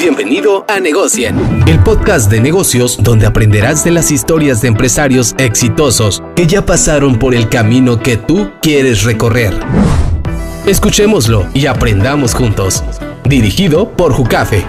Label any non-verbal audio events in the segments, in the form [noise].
Bienvenido a Negocien, el podcast de negocios donde aprenderás de las historias de empresarios exitosos que ya pasaron por el camino que tú quieres recorrer. Escuchémoslo y aprendamos juntos. Dirigido por Jucafe.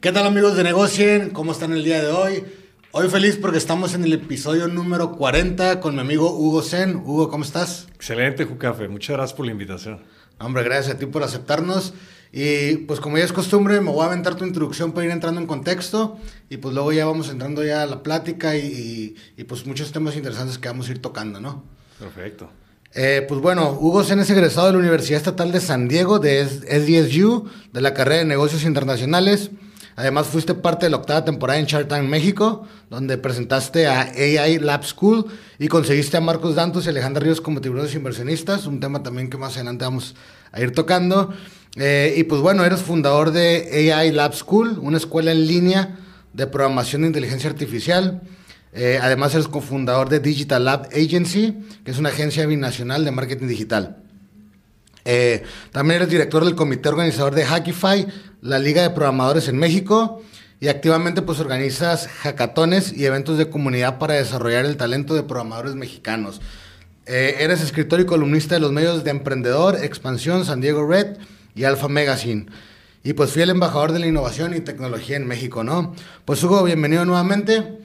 ¿Qué tal amigos de Negocien? ¿Cómo están el día de hoy? Hoy feliz porque estamos en el episodio número 40 con mi amigo Hugo Zen. Hugo, ¿cómo estás? Excelente, Jucafe. Muchas gracias por la invitación. Hombre, gracias a ti por aceptarnos. Y pues como ya es costumbre, me voy a aventar tu introducción para ir entrando en contexto y pues luego ya vamos entrando ya a la plática y, pues muchos temas interesantes que vamos a ir tocando, ¿no? Perfecto. Eh, pues bueno, Hugo Sen es egresado de la Universidad Estatal de San Diego, de SDSU, de la carrera de Negocios Internacionales. Además, fuiste parte de la octava temporada en Shark Tank México, donde presentaste a AI Lab School y conseguiste a Marcos Dantos y Alejandra Ríos como tiburones inversionistas, un tema también que más adelante vamos a ir tocando. Eh, y pues bueno, eres fundador de AI Lab School, una escuela en línea de programación de inteligencia artificial. Eh, además, eres cofundador de Digital Lab Agency, que es una agencia binacional de marketing digital. Eh, también eres director del comité organizador de Hackify, la Liga de Programadores en México, y activamente pues organizas hackatones y eventos de comunidad para desarrollar el talento de programadores mexicanos. eres escritor y columnista de los medios de Emprendedor, Expansión, San Diego Red y Alpha Magazine. Y pues fui el embajador de la innovación y tecnología en México, ¿no? Pues Hugo, bienvenido nuevamente.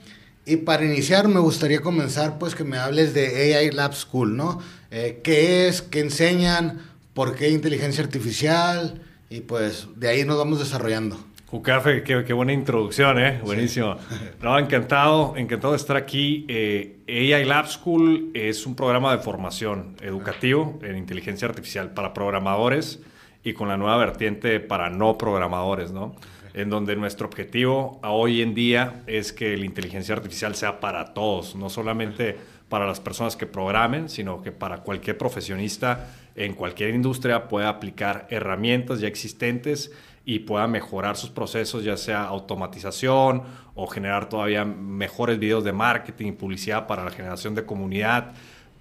Y para iniciar me gustaría comenzar pues que me hables de AI Lab School, ¿no? Eh, ¿Qué es? ¿Qué enseñan? ¿Por qué inteligencia artificial? Y pues de ahí nos vamos desarrollando. Jucafe, qué, qué, buena introducción, ¿eh? Buenísimo. [laughs] No, encantado, encantado de estar aquí. Eh, AI Lab School es un programa de formación educativo en inteligencia artificial para programadores y con la nueva vertiente para no programadores, ¿no? En donde nuestro objetivo hoy en día es que la inteligencia artificial sea para todos, no solamente para las personas que programen, sino que para cualquier profesionista en cualquier industria pueda aplicar herramientas ya existentes y pueda mejorar sus procesos, ya sea automatización o generar todavía mejores videos de marketing y publicidad para la generación de comunidad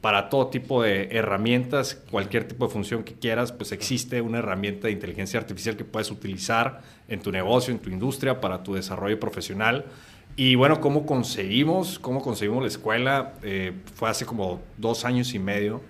para todo tipo de herramientas, cualquier tipo de función que quieras, pues existe una herramienta de inteligencia artificial que puedes utilizar en tu negocio, en tu industria, para tu desarrollo profesional. Y bueno, ¿cómo conseguimos? ¿Cómo conseguimos la escuela? Eh, fue hace como dos años y medio.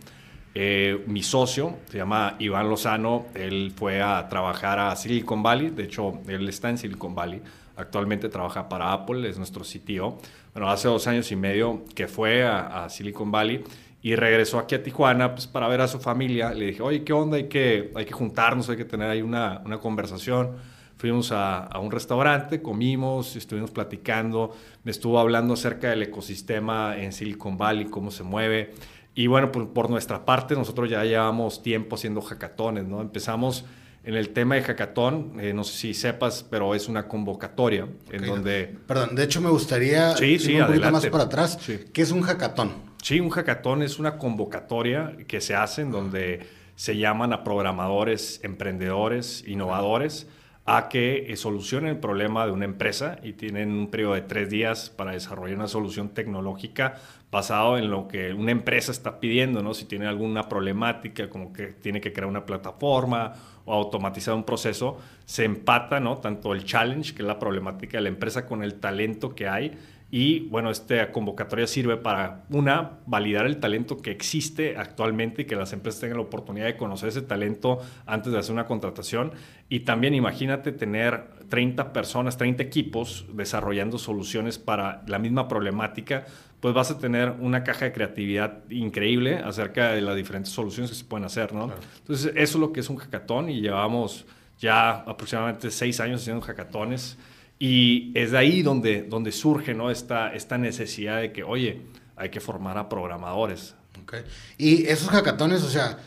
Eh, mi socio, se llama Iván Lozano, él fue a trabajar a Silicon Valley, de hecho, él está en Silicon Valley, actualmente trabaja para Apple, es nuestro CTO. Bueno, hace dos años y medio que fue a, a Silicon Valley y regresó aquí a Tijuana pues, para ver a su familia. Le dije, oye, ¿qué onda? Hay que, hay que juntarnos, hay que tener ahí una, una conversación. Fuimos a, a, un restaurante, comimos, estuvimos platicando, me estuvo hablando acerca del ecosistema en Silicon Valley, cómo se mueve. Y bueno, por, por nuestra parte, nosotros ya llevamos tiempo haciendo hackatones, ¿no? Empezamos en el tema de hackathon, eh, no sé si sepas, pero es una convocatoria en donde... Perdón, de hecho me gustaría sí, sí, un poquito más para atrás. ¿Qué es un hackathon? Sí, un hackathon es una convocatoria que se hace en donde se llaman a programadores, emprendedores, innovadores a que eh, solucionen el problema de una empresa y tienen un periodo de tres días para desarrollar una solución tecnológica basado en lo que una empresa está pidiendo, ¿no? Si tiene alguna problemática, como que tiene que crear una plataforma o automatizar un proceso, se empata, ¿no? Tanto el challenge, que es la problemática de la empresa, con el talento que hay y bueno, esta convocatoria sirve para, una, validar el talento que existe actualmente y que las empresas tengan la oportunidad de conocer ese talento antes de hacer una contratación. Y también imagínate tener 30 personas, 30 equipos desarrollando soluciones para la misma problemática, pues vas a tener una caja de creatividad increíble acerca de las diferentes soluciones que se pueden hacer, ¿no? Entonces, eso es lo que es un hackathon y llevamos ya aproximadamente seis años haciendo hackatones. Y es de ahí donde, donde surge ¿no? esta, esta necesidad de que, oye, hay que formar a programadores. Okay. Y esos hackatones, o sea,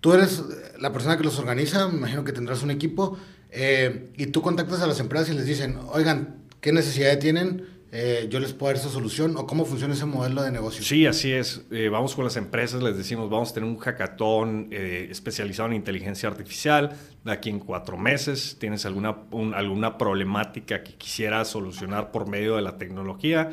tú eres la persona que los organiza, me imagino que tendrás un equipo, eh, y tú contactas a las empresas y les dicen, oigan, ¿qué necesidades tienen? Eh, yo les puedo dar esa solución o cómo funciona ese modelo de negocio. Sí, así es. Eh, vamos con las empresas, les decimos, vamos a tener un hackathon eh, especializado en inteligencia artificial. De aquí en cuatro meses, tienes alguna, alguna problemática que quisieras solucionar por medio de la tecnología.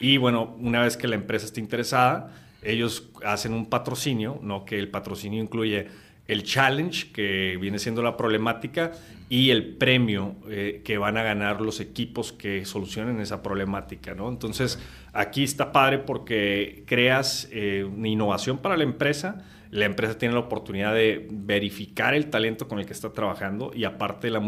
Y bueno, una vez que la empresa esté interesada, ellos hacen un patrocinio, ¿no? que el patrocinio incluye el challenge, que viene siendo la problemática, y el premio eh, que van a ganar los equipos que solucionen esa problemática, ¿no? Entonces, aquí está padre porque creas eh, una innovación para la empresa, la empresa tiene la oportunidad de verificar el talento con el que está trabajando y aparte la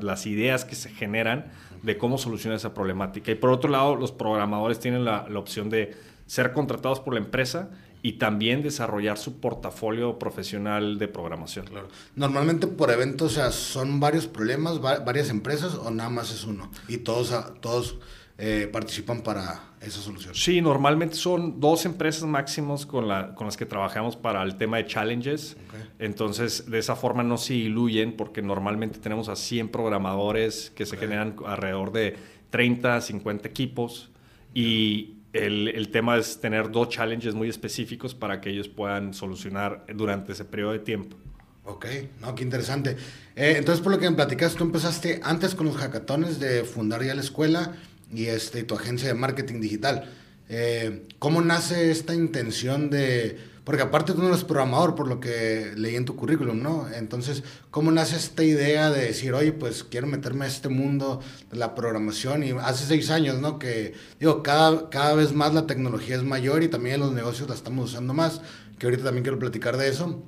las ideas que se generan de cómo solucionar esa problemática. Y por otro lado, los programadores tienen la opción de ser contratados por la empresa y también desarrollar su portafolio profesional de programación. Claro. Normalmente por eventos, o sea, son varios problemas, varias empresas o nada más es uno y todos, todos eh, participan para esa solución. Sí, normalmente son dos empresas máximos con, la, con las que trabajamos para el tema de challenges. Entonces, de esa forma no se diluyen porque normalmente tenemos a 100 programadores que se generan alrededor de 30, 50 equipos y el, el, tema es tener dos challenges muy específicos para que ellos puedan solucionar durante ese periodo de tiempo. Ok, no, qué interesante. Eh, entonces, por lo que me platicas, tú empezaste antes con los hackatones de fundar ya la escuela y este, tu agencia de marketing digital. Eh, ¿Cómo nace esta intención de porque aparte tú no eres programador, por lo que leí en tu currículum, ¿no? Entonces, ¿cómo nace esta idea de decir, oye, pues quiero meterme a este mundo de la programación? Y hace seis años, ¿no? Que, digo, cada, cada vez más la tecnología es mayor y también los negocios la estamos usando más, que ahorita también quiero platicar de eso.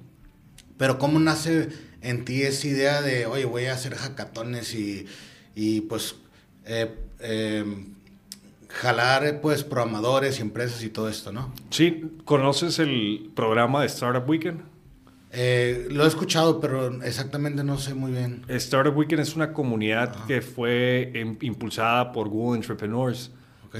Pero, ¿cómo nace en ti esa idea de, oye, voy a hacer hackatones y, y pues, eh, eh, jalar pues programadores y empresas y todo esto, ¿no? Sí, ¿conoces el programa de Startup Weekend? Eh, lo he escuchado, pero exactamente no sé muy bien. Startup Weekend es una comunidad que fue em, impulsada por Google Entrepreneurs.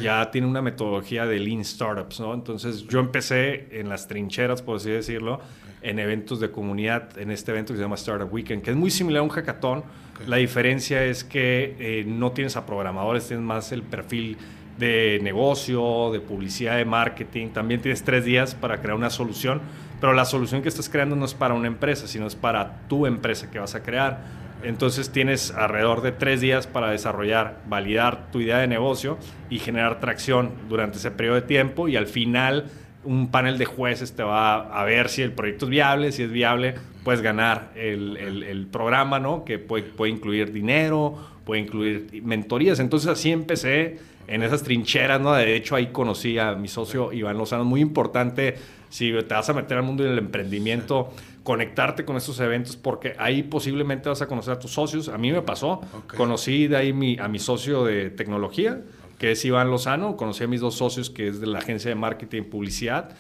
Ya tiene una metodología de Lean Startups, ¿no? Entonces yo empecé en las trincheras, por así decirlo, en eventos de comunidad, en este evento que se llama Startup Weekend, que es muy similar a un hackathon. La diferencia es que eh, no tienes a programadores, tienes más el perfil de negocio, de publicidad, de marketing. También tienes tres días para crear una solución, pero la solución que estás creando no es para una empresa, sino es para tu empresa que vas a crear. Entonces tienes alrededor de tres días para desarrollar, validar tu idea de negocio y generar tracción durante ese periodo de tiempo y al final un panel de jueces te va a ver si el proyecto es viable, si es viable, puedes ganar el, el, programa, ¿no? Que puede, puede incluir dinero, puede incluir mentorías. Entonces así empecé en esas trincheras, ¿no? De hecho, ahí conocí a mi socio Iván Lozano, muy importante si te vas a meter al mundo del emprendimiento, conectarte con estos eventos, porque ahí posiblemente vas a conocer a tus socios. A mí me pasó, conocí de ahí a mi socio de tecnología, que es Iván Lozano, conocí a mis dos socios, que es de la agencia de marketing y publicidad,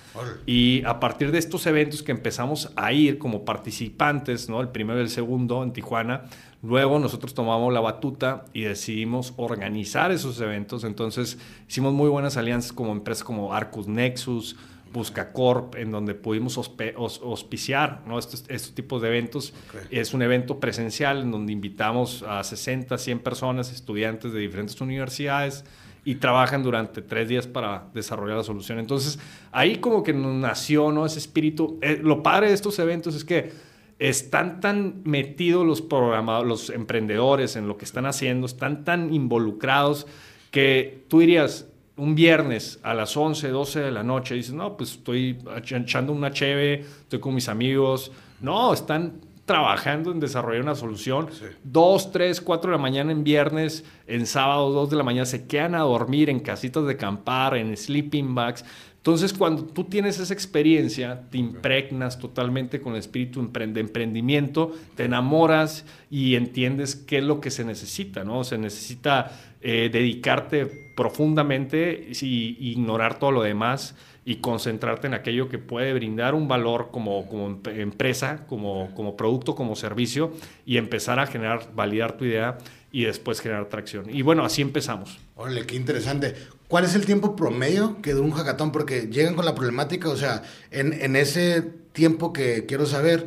y a partir de estos eventos que empezamos a ir como participantes, ¿no? El primero y el segundo en Tijuana, Luego nosotros tomamos la batuta y decidimos organizar esos eventos. Entonces hicimos muy buenas alianzas como empresas como Arcus Nexus, Buscacorp, en donde pudimos auspiciar ¿no? estos, estos, tipos de eventos. Es un evento presencial en donde invitamos a 60, 100 personas, estudiantes de diferentes universidades y trabajan durante tres días para desarrollar la solución. Entonces ahí como que nació ¿no? ese espíritu. Eh, lo padre de estos eventos es que están tan metidos los programadores, los emprendedores en lo que están haciendo, están tan involucrados que tú dirías un viernes a las 11, 12 de la noche, dices, no, pues estoy echando una cheve, estoy con mis amigos. No, están trabajando en desarrollar una solución. Dos, tres, cuatro de la mañana en viernes, en sábado, dos de la mañana, se quedan a dormir en casitas de acampar, en sleeping bags. Entonces, cuando tú tienes esa experiencia, te impregnas totalmente con el espíritu de emprendimiento, te enamoras y entiendes qué es lo que se necesita, ¿no? Se necesita eh, dedicarte profundamente y ignorar todo lo demás y concentrarte en aquello que puede brindar un valor como, como empresa, como, como producto, como servicio y empezar a generar, validar tu idea y después generar tracción. Y bueno, así empezamos. Órale, qué interesante. ¿Cuál es el tiempo promedio que dura un hackathon? Porque llegan con la problemática, o sea, en, en ese tiempo que quiero saber,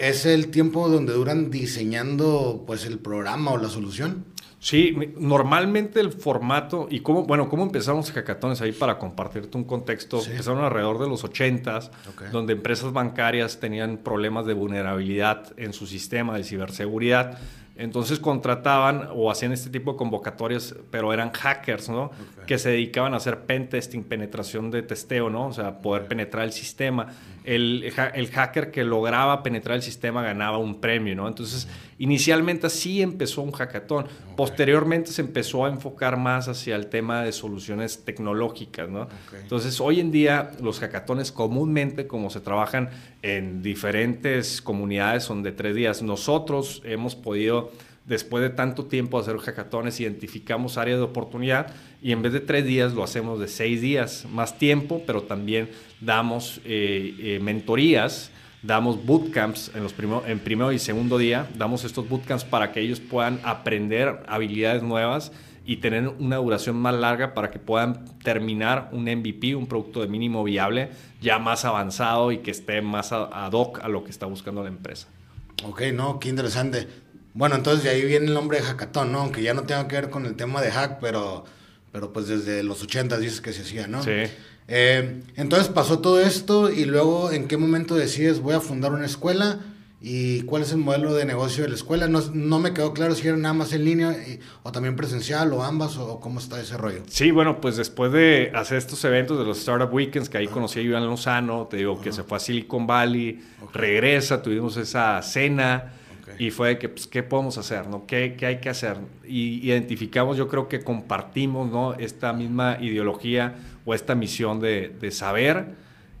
¿es el tiempo donde duran diseñando pues el programa o la solución? Sí, normalmente el formato y cómo, bueno, cómo empezamos hackatones ahí para compartirte un contexto. Empezaron alrededor de los 80s, donde empresas bancarias tenían problemas de vulnerabilidad en su sistema de ciberseguridad Entonces contrataban o hacían este tipo de convocatorias, pero eran hackers, ¿no? Que se dedicaban a hacer pen testing, penetración de testeo, ¿no? O sea, poder penetrar el sistema. El, el, hacker que lograba penetrar el sistema ganaba un premio, ¿no? Entonces, inicialmente así empezó un hackathon. Posteriormente se empezó a enfocar más hacia el tema de soluciones tecnológicas, ¿no? Entonces, hoy en día los hackatones comúnmente, como se trabajan en diferentes comunidades, son de tres días. Nosotros hemos podido después de tanto tiempo hacer hackatones, identificamos áreas de oportunidad y en vez de tres días lo hacemos de seis días, más tiempo, pero también damos eh, eh, mentorías, damos bootcamps en, los en primero y segundo día, damos estos bootcamps para que ellos puedan aprender habilidades nuevas y tener una duración más larga para que puedan terminar un MVP, un producto de mínimo viable, ya más avanzado y que esté más ad hoc a lo que está buscando la empresa. Ok, no, qué interesante. Bueno, entonces de ahí viene el nombre de hackathon, ¿no? Aunque ya no tenga que ver con el tema de hack, pero, pero pues desde los 80 dices que se hacía, ¿no? Sí. Eh, entonces pasó todo esto y luego en qué momento decides voy a fundar una escuela y cuál es el modelo de negocio de la escuela. No, no me quedó claro si era nada más en línea o también presencial o ambas o cómo está ese rollo. Sí, bueno, pues después de hacer estos eventos de los Startup Weekends, que ahí conocí a Iván Lozano, te digo que se fue a Silicon Valley, regresa, tuvimos esa cena y fue que, pues, ¿qué podemos hacer? ¿no? ¿Qué, ¿Qué, hay que hacer? Y identificamos, yo creo que compartimos ¿no? esta misma ideología o esta misión de, de saber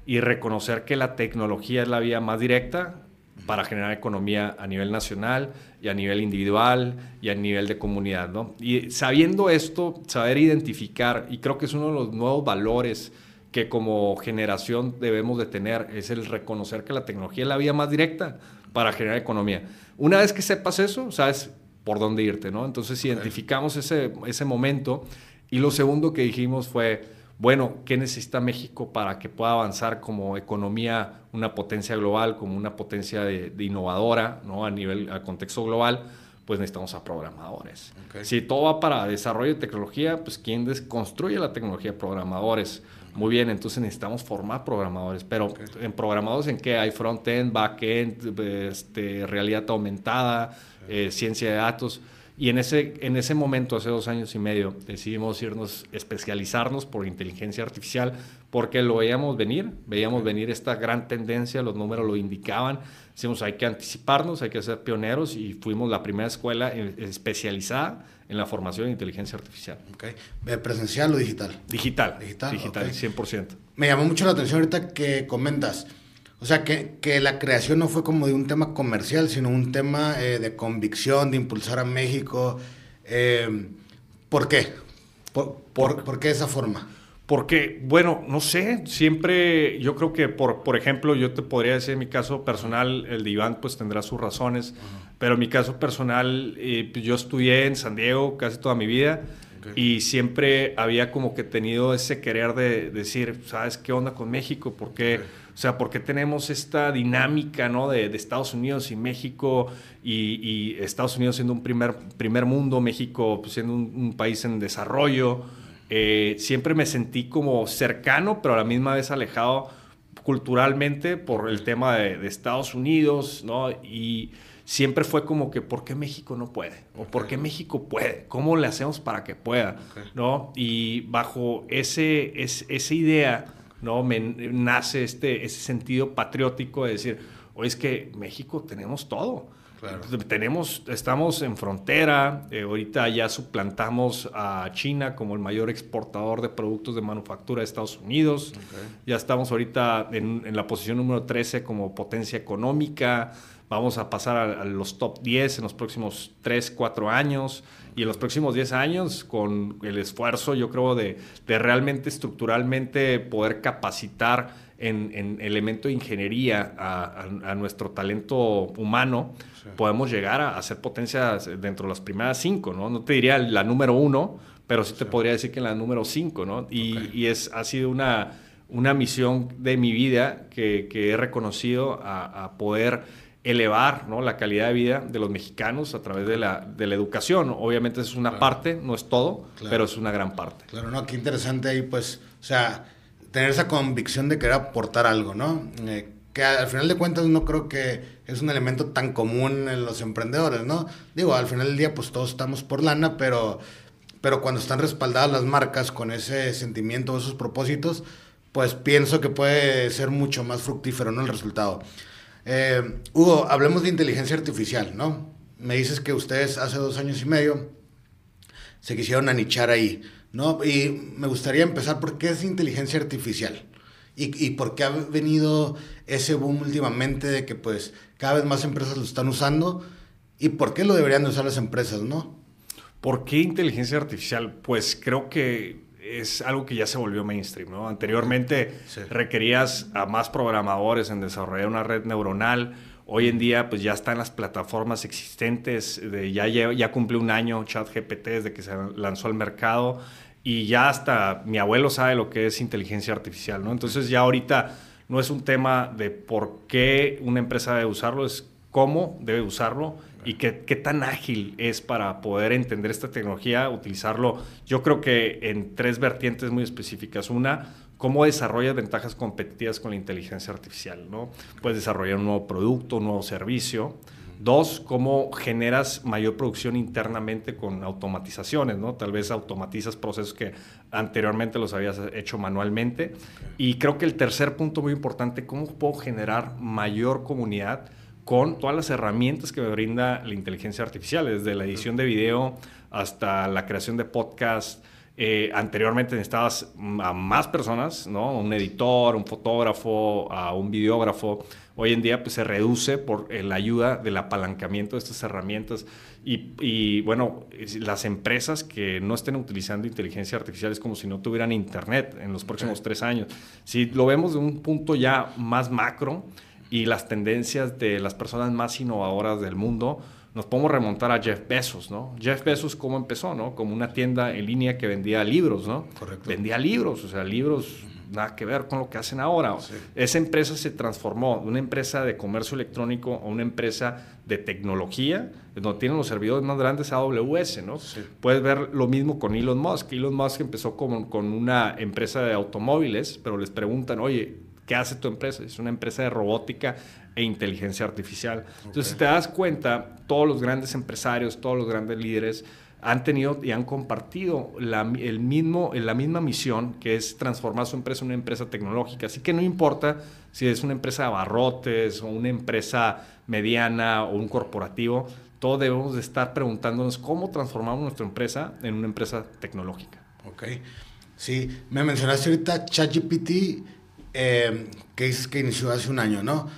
y reconocer que la tecnología es la vía más directa para generar economía a nivel nacional y a nivel individual y a nivel de comunidad. ¿no? Y sabiendo esto, saber identificar, y creo que es uno de los nuevos valores que como generación debemos de tener, es el reconocer que la tecnología es la vía más directa para generar economía. Una vez que sepas eso, sabes por dónde irte, ¿no? Entonces identificamos ese, ese momento y lo segundo que dijimos fue, bueno, ¿qué necesita México para que pueda avanzar como economía, una potencia global, como una potencia de, innovadora, ¿no? A nivel, a contexto global, pues necesitamos a programadores. Si todo va para desarrollo de tecnología, pues ¿quién construye la tecnología? Programadores. Muy bien, entonces necesitamos formar programadores, pero en programadores en qué hay front-end, back-end, este, realidad aumentada, eh, ciencia de datos. Y en ese, en ese momento, hace dos años y medio, decidimos irnos, especializarnos por inteligencia artificial, porque lo veíamos venir, veíamos venir esta gran tendencia, los números lo indicaban, decimos hay que anticiparnos, hay que ser pioneros y fuimos la primera escuela especializada en la formación de inteligencia artificial. Okay. ¿Presencial o digital? Digital. Digital, digital 100%. Me llamó mucho la atención ahorita que comentas o sea, que, que, la creación no fue como de un tema comercial, sino un tema eh, de convicción, de impulsar a México. Eh, ¿Por qué? ¿Por, por, por qué esa forma? Porque, bueno, no sé, siempre yo creo que, por, por ejemplo, yo te podría decir en mi caso personal, el de Iván pues tendrá sus razones, pero en mi caso personal, eh, pues, yo estudié en San Diego casi toda mi vida y siempre había como que tenido ese querer de, decir, ¿sabes qué onda con México? ¿Por qué? O sea, ¿por qué tenemos esta dinámica ¿no? de, Estados Unidos y México y, Estados Unidos siendo un primer, primer mundo, México pues, siendo un, país en desarrollo? Eh, siempre me sentí como cercano, pero a la misma vez alejado culturalmente por el tema de, de Estados Unidos, ¿no? Y siempre fue como que, ¿por qué México no puede? ¿O por qué México puede? ¿Cómo le hacemos para que pueda? ¿No? Y bajo ese, esa idea, ¿no? Me nace este, ese sentido patriótico de decir, oye, es que México tenemos todo. Tenemos, estamos en frontera, eh, ahorita ya suplantamos a China como el mayor exportador de productos de manufactura de Estados Unidos, ya estamos ahorita en, en, la posición número 13 como potencia económica, Vamos a pasar a, los top 10 en los próximos 3, 4 años. Y en los próximos 10 años con el esfuerzo, yo creo, de, de realmente estructuralmente poder capacitar en, en elemento de ingeniería a, a, nuestro talento humano, podemos llegar a, ser potencias dentro de las primeras 5, ¿no? No te diría la número 1, pero sí te podría decir que en la número 5, ¿no? Y, y, es, ha sido una, una misión de mi vida que, que he reconocido a poder elevar ¿no? la calidad de vida de los mexicanos a través de la, de la educación. Obviamente es una parte, no es todo, pero es una gran parte. Claro, no, qué interesante ahí, pues, o sea, tener esa convicción de querer aportar algo, ¿no? Eh, que al final de cuentas no creo que es un elemento tan común en los emprendedores, ¿no? Digo, al final del día pues todos estamos por lana, pero, pero cuando están respaldadas las marcas con ese sentimiento, esos propósitos, pues pienso que puede ser mucho más fructífero, ¿no? El resultado. Eh, Hugo, hablemos de inteligencia artificial, ¿no? Me dices que ustedes hace dos años y medio se quisieron anichar ahí, ¿no? Y me gustaría empezar por qué es inteligencia artificial. ¿Y, por qué ha venido ese boom últimamente de que pues cada vez más empresas lo están usando? ¿Y por qué lo deberían de usar las empresas, no? ¿Por qué inteligencia artificial? Pues creo que es algo que ya se volvió mainstream, ¿no? Anteriormente requerías a más programadores en desarrollar una red neuronal. Hoy en día, pues ya están las plataformas existentes. Ya cumple un año ChatGPT desde que se lanzó al mercado y ya hasta mi abuelo sabe lo que es inteligencia artificial, ¿no? Entonces ya ahorita no es un tema de por qué una empresa debe usarlo, es cómo debe usarlo y qué, qué, tan ágil es para poder entender esta tecnología, utilizarlo. Yo creo que en tres vertientes muy específicas. Una, cómo desarrollas ventajas competitivas con la inteligencia artificial, ¿no? Puedes desarrollar un nuevo producto, un nuevo servicio. Dos, cómo generas mayor producción internamente con automatizaciones, ¿no? Tal vez automatizas procesos que anteriormente los habías hecho manualmente. Y creo que el tercer punto muy importante, cómo puedo generar mayor comunidad con todas las herramientas que me brinda la inteligencia artificial, desde la edición de video hasta la creación de podcast. Eh, anteriormente necesitabas a más personas, ¿no? Un editor, un fotógrafo, a un videógrafo. Hoy en día pues, se reduce por eh, la ayuda del apalancamiento de estas herramientas y, bueno, las empresas que no estén utilizando inteligencia artificial es como si no tuvieran internet en los próximos tres años. Si lo vemos de un punto ya más macro y las tendencias de las personas más innovadoras del mundo, nos podemos remontar a Jeff Bezos, ¿no? Jeff Bezos, ¿cómo empezó, no? Como una tienda en línea que vendía libros, ¿no? Correcto. Vendía libros, o sea, libros nada que ver con lo que hacen ahora. Esa empresa se transformó de una empresa de comercio electrónico a una empresa de tecnología, donde tienen los servidores más grandes AWS, ¿no? Puedes ver lo mismo con Elon Musk. Elon Musk empezó con, con una empresa de automóviles, pero les preguntan, oye, ¿qué hace tu empresa? Es una empresa de robótica e inteligencia artificial. Entonces, si te das cuenta, todos los grandes empresarios, todos los grandes líderes, han tenido y han compartido la, el mismo, la misma misión, que es transformar su empresa en una empresa tecnológica. Así que no importa si es una empresa de abarrotes o una empresa mediana o un corporativo, todos debemos de estar preguntándonos cómo transformamos nuestra empresa en una empresa tecnológica. Ok. Sí, me mencionaste ahorita ChatGPT, eh, que dices que inició hace un año, ¿no?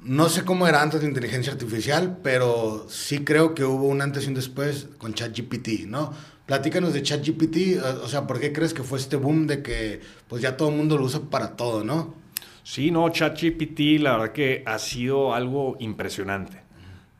No sé cómo era antes de inteligencia artificial, pero sí creo que hubo un antes y un después con ChatGPT, ¿no? Platícanos de ChatGPT, eh, o sea, ¿por qué crees que fue este boom de que pues ya todo el mundo lo usa para todo, ¿no? Sí, no, ChatGPT la verdad que ha sido algo impresionante.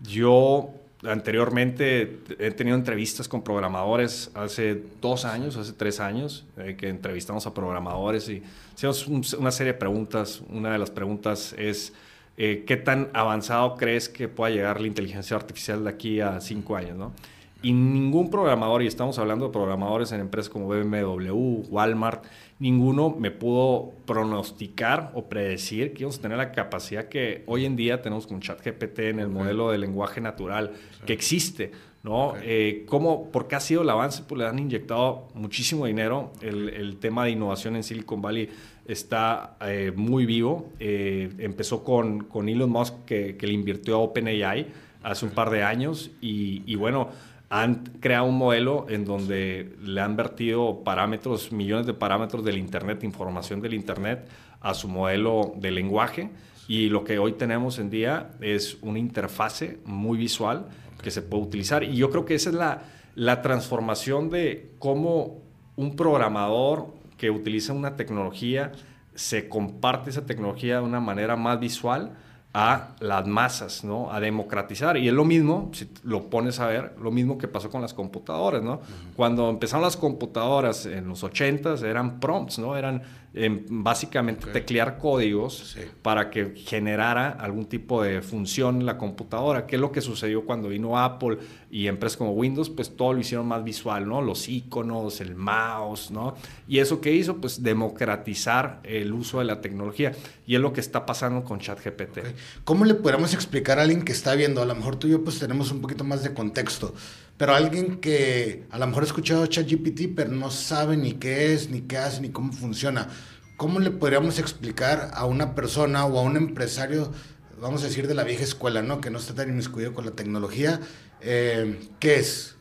Yo anteriormente he tenido entrevistas con programadores hace dos años, hace tres años, eh, que entrevistamos a programadores y hicimos una serie de preguntas. Una de las preguntas es eh, ¿qué tan avanzado crees que pueda llegar la inteligencia artificial de aquí a cinco años? ¿no? Y ningún programador, y estamos hablando de programadores en empresas como BMW, Walmart, ninguno me pudo pronosticar o predecir que íbamos a tener la capacidad que hoy en día tenemos con ChatGPT en el modelo de lenguaje natural que existe. ¿no? Eh, ¿cómo, ¿Por qué ha sido el avance? Pues le han inyectado muchísimo dinero. El, el tema de innovación en Silicon Valley está eh, muy vivo. Eh, empezó con, con, Elon Musk, que, le invirtió a OpenAI hace un par de años. Y, bueno, han creado un modelo en donde le han vertido parámetros, millones de parámetros del Internet, información del Internet, a su modelo de lenguaje. Y lo que hoy tenemos en día es una interfase muy visual que se puede utilizar. Y yo creo que esa es la, la transformación de cómo un programador que utiliza una tecnología, se comparte esa tecnología de una manera más visual a las masas, ¿no? A democratizar. Y es lo mismo, si lo pones a ver, lo mismo que pasó con las computadoras, ¿no? Cuando empezaron las computadoras en los 80 eran prompts, ¿no? Eran en básicamente teclear códigos para que generara algún tipo de función en la computadora. ¿Qué es lo que sucedió cuando vino Apple y empresas como Windows? Pues todo lo hicieron más visual, ¿no? Los iconos, el mouse, ¿no? Y eso que hizo, pues democratizar el uso de la tecnología. Y es lo que está pasando con ChatGPT. ¿Cómo le podríamos explicar a alguien que está viendo? A lo mejor tú y yo pues tenemos un poquito más de contexto. Pero alguien que a lo mejor ha escuchado ChatGPT, pero no sabe ni qué es, ni qué hace, ni cómo funciona. ¿Cómo le podríamos explicar a una persona o a un empresario, vamos a decir, de la vieja escuela, ¿no? que no está tan inmiscuido con la tecnología, eh, qué es?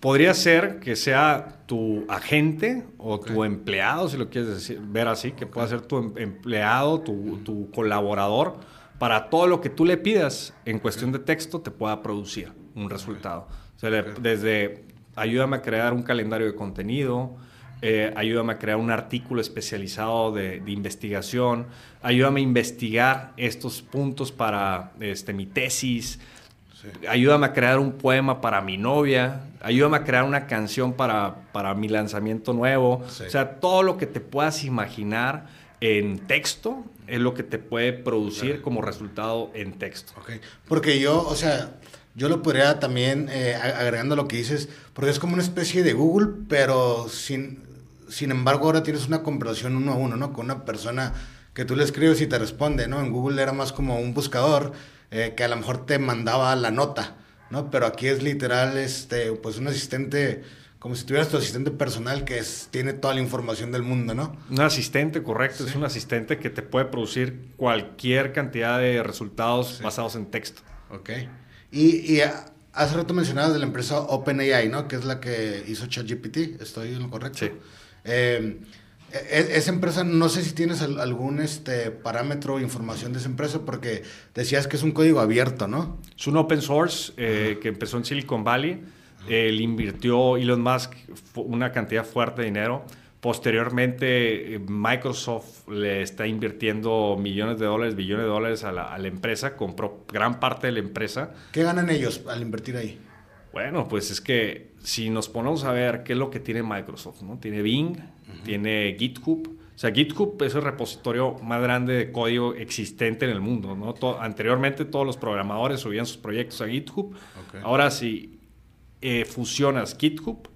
podría ser que sea tu agente o tu empleado, si lo quieres decir, ver así, que pueda ser tu em, empleado, tu, tu colaborador para todo lo que tú le pidas en cuestión de texto te pueda producir un resultado. desde ayúdame a crear un calendario de contenido, eh, ayúdame a crear un artículo especializado de, investigación, ayúdame a investigar estos puntos para este, mi tesis, ayúdame a crear un poema para mi novia, ayúdame a crear una canción para, para mi lanzamiento nuevo. O sea, todo lo que te puedas imaginar en texto es lo que te puede producir como resultado en texto. Okay. Porque yo, o sea, yo lo podría también, eh, agregando lo que dices, porque es como una especie de Google, pero sin, sin embargo ahora tienes una conversación uno a uno, ¿no? Con una persona que tú le escribes y te responde, ¿no? En Google era más como un buscador eh, que a lo mejor te mandaba la nota, ¿no? Pero aquí es literal, este, pues un asistente como si tuvieras tu asistente personal que es, tiene toda la información del mundo, ¿no? Un asistente, correcto, es un asistente que te puede producir cualquier cantidad de resultados basados en texto. Ok. Y, y hace rato mencionabas de la empresa OpenAI, ¿no? Que es la que hizo ChatGPT, ¿estoy en lo correcto? Sí. Eh, e, e, esa empresa, no sé si tienes algún este, parámetro o información de esa empresa, porque decías que es un código abierto, ¿no? Es un open source eh, que empezó en Silicon Valley él invirtió Elon Musk una cantidad fuerte de dinero. Posteriormente, eh, Microsoft le está invirtiendo millones de dólares, billones de dólares a la, empresa, compró gran parte de la empresa. ¿Qué ganan ellos al invertir ahí? Bueno, pues es que si nos ponemos a ver qué es lo que tiene Microsoft, ¿no? Tiene Bing, tiene GitHub. O sea, GitHub es el repositorio más grande de código existente en el mundo, ¿no? anteriormente todos los programadores subían sus proyectos a GitHub. Ahora sí, eh, fusionas GitHub